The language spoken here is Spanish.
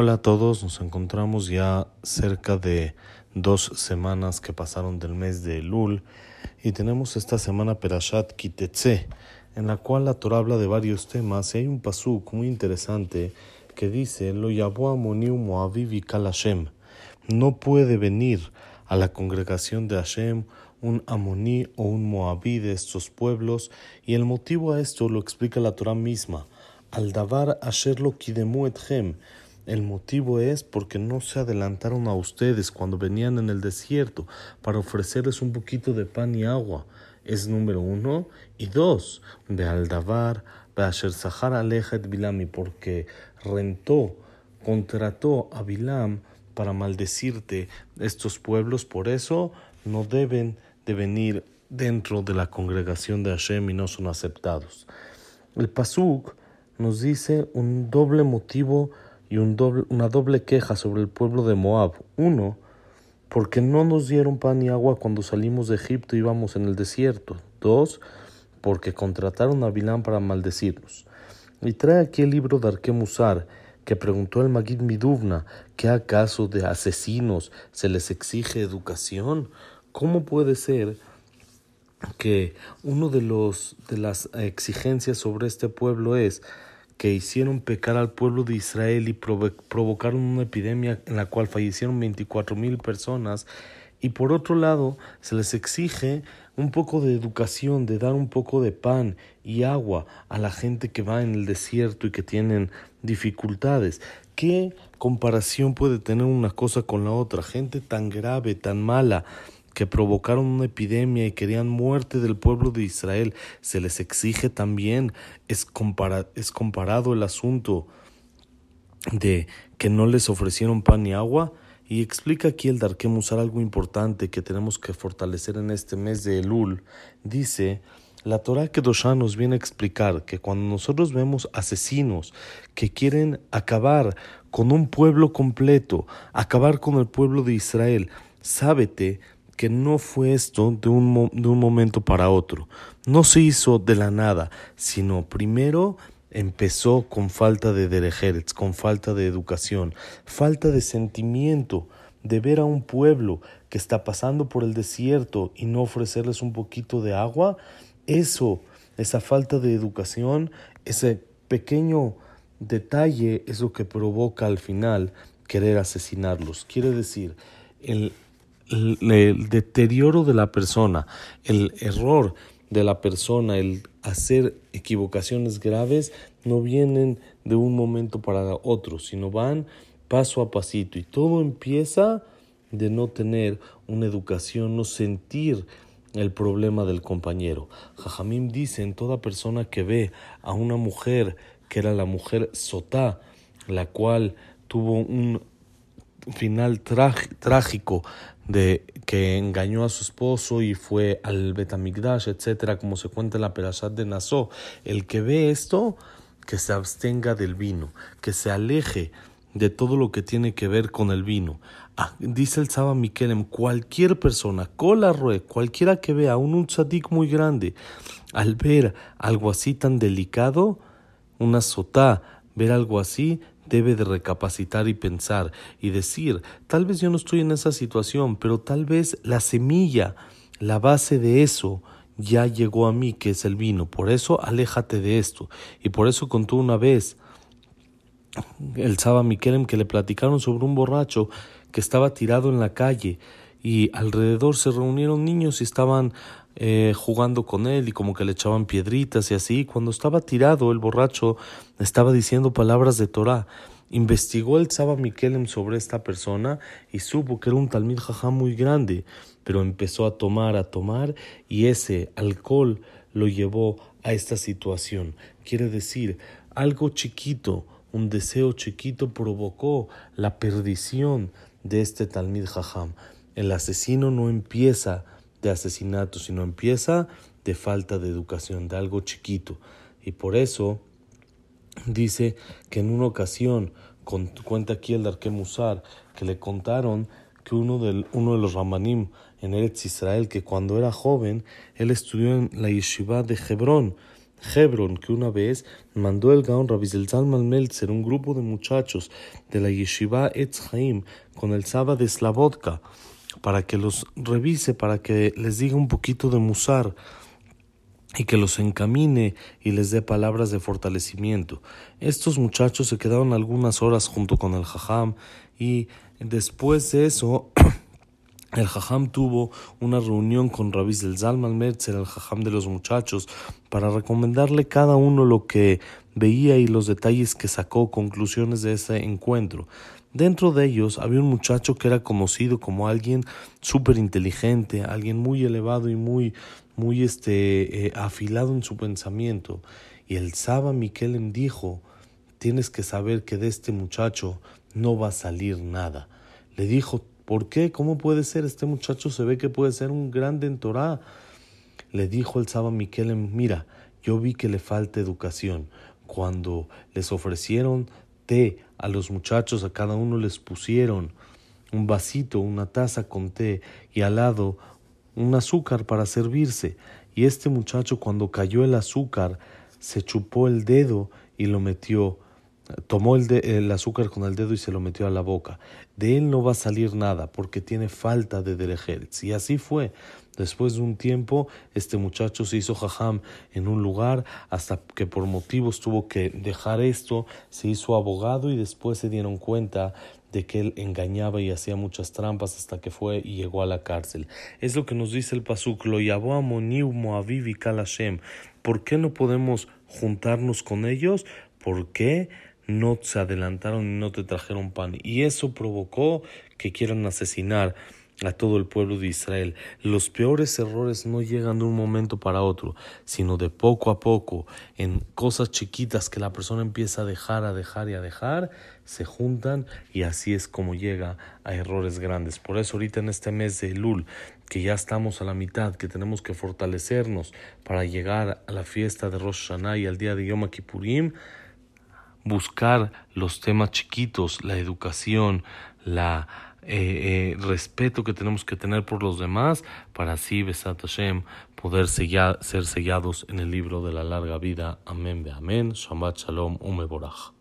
Hola a todos, nos encontramos ya cerca de dos semanas que pasaron del mes de Elul y tenemos esta semana Perashat Kitetse, en la cual la Torah habla de varios temas y hay un pasuk muy interesante que dice Lo moaviv. No puede venir a la congregación de Hashem un amoní o un moabí de estos pueblos y el motivo a esto lo explica la Torah misma. Al davar asher lo kidemu etchem el motivo es porque no se adelantaron a ustedes cuando venían en el desierto para ofrecerles un poquito de pan y agua. Es número uno. Y dos, de Aldavar, Beasher Sahar Bilami, porque rentó, contrató a Bilam para maldecirte estos pueblos. Por eso no deben de venir dentro de la congregación de Hashem y no son aceptados. El Pasuk nos dice un doble motivo y un doble, una doble queja sobre el pueblo de Moab. Uno, porque no nos dieron pan y agua cuando salimos de Egipto y íbamos en el desierto. Dos, porque contrataron a Bilán para maldecirnos. Y trae aquí el libro de Arquemusar, que preguntó el Magid Miduvna, ¿qué acaso de asesinos se les exige educación? ¿Cómo puede ser que uno de los de las exigencias sobre este pueblo es que hicieron pecar al pueblo de Israel y provocaron una epidemia en la cual fallecieron 24 mil personas. Y por otro lado, se les exige un poco de educación, de dar un poco de pan y agua a la gente que va en el desierto y que tienen dificultades. ¿Qué comparación puede tener una cosa con la otra? Gente tan grave, tan mala, que provocaron una epidemia y querían muerte del pueblo de Israel, se les exige también, es, es comparado el asunto de que no les ofrecieron pan ni agua. Y explica aquí el Darquemusar algo importante que tenemos que fortalecer en este mes de Elul. Dice, la Torah Kedoshá nos viene a explicar que cuando nosotros vemos asesinos que quieren acabar con un pueblo completo, acabar con el pueblo de Israel, sábete que no fue esto de un, de un momento para otro. No se hizo de la nada, sino primero empezó con falta de derejerets, con falta de educación, falta de sentimiento, de ver a un pueblo que está pasando por el desierto y no ofrecerles un poquito de agua, eso, esa falta de educación, ese pequeño detalle es lo que provoca al final querer asesinarlos. Quiere decir, el el, deterioro de la persona, el error de la persona, el hacer equivocaciones graves, no vienen de un momento para otro, sino van paso a pasito. Y todo empieza de no tener una educación, no sentir el problema del compañero. Jajamim dice en toda persona que ve a una mujer que era la mujer Sotá, la cual tuvo un final trágico de que engañó a su esposo y fue al Betamigdash, etcétera, como se cuenta en la Perashat de Nassau. El que ve esto, que se abstenga del vino, que se aleje de todo lo que tiene que ver con el vino. Ah, dice el Saba Mikelem, cualquier persona, cola rue, cualquiera que vea un tzadik muy grande, al ver algo así tan delicado, una sotá, ver algo así, debe de recapacitar y pensar y decir, tal vez yo no estoy en esa situación, pero tal vez la semilla, la base de eso, ya llegó a mí, que es el vino. Por eso aléjate de esto. Y por eso contó una vez el Saba Mikelem que le platicaron sobre un borracho que estaba tirado en la calle y alrededor se reunieron niños y estaban eh, jugando con él y como que le echaban piedritas y así. Cuando estaba tirado, el borracho estaba diciendo palabras de Torah. Investigó el Tzaba Mikelem sobre esta persona y supo que era un Talmid Jajá muy grande, pero empezó a tomar, a tomar y ese alcohol lo llevó a esta situación. Quiere decir, algo chiquito, un deseo chiquito provocó la perdición de este Talmid Jajam. El asesino no empieza de asesinato, sino empieza de falta de educación, de algo chiquito. Y por eso dice que en una ocasión, cuenta aquí el Musar, que le contaron que uno, del, uno de los Ramanim en Eretz Israel, que cuando era joven, él estudió en la yeshiva de Hebrón, Hebron, que una vez mandó el Gaon Rabbi Zalman Meltzer, un grupo de muchachos de la Yeshiva Etz con el Saba de Slavodka, para que los revise, para que les diga un poquito de musar y que los encamine y les dé palabras de fortalecimiento. Estos muchachos se quedaron algunas horas junto con el Jajam y después de eso el Jajam tuvo una reunión con Rabbi del Zalman Merzer, el Jajam de los muchachos, para recomendarle cada uno lo que veía y los detalles que sacó, conclusiones de ese encuentro. Dentro de ellos había un muchacho que era conocido como alguien súper inteligente, alguien muy elevado y muy, muy este, eh, afilado en su pensamiento. Y el Saba Mikelem dijo, tienes que saber que de este muchacho no va a salir nada. Le dijo, ¿por qué? ¿Cómo puede ser? Este muchacho se ve que puede ser un grande en Torah. Le dijo el Saba Mikelem, mira, yo vi que le falta educación. Cuando les ofrecieron té a los muchachos, a cada uno les pusieron un vasito, una taza con té y al lado un azúcar para servirse. Y este muchacho cuando cayó el azúcar se chupó el dedo y lo metió, tomó el, el azúcar con el dedo y se lo metió a la boca. De él no va a salir nada porque tiene falta de derejerts. Y así fue. Después de un tiempo, este muchacho se hizo jajam en un lugar hasta que por motivos tuvo que dejar esto, se hizo abogado y después se dieron cuenta de que él engañaba y hacía muchas trampas hasta que fue y llegó a la cárcel. Es lo que nos dice el pasuk, lo Moaviv y Kalashem. ¿Por qué no podemos juntarnos con ellos? ¿Por qué no se adelantaron y no te trajeron pan? Y eso provocó que quieran asesinar a todo el pueblo de Israel. Los peores errores no llegan de un momento para otro, sino de poco a poco, en cosas chiquitas que la persona empieza a dejar, a dejar y a dejar, se juntan y así es como llega a errores grandes. Por eso ahorita en este mes de Elul, que ya estamos a la mitad, que tenemos que fortalecernos para llegar a la fiesta de Rosh Hashanah y al día de Yom Kippurim, buscar los temas chiquitos, la educación, la eh, eh, respeto que tenemos que tener por los demás para así, Besat Hashem, poder ser sellados en el libro de la larga vida. Amén, amén. Shabbat Shalom, Umeborach.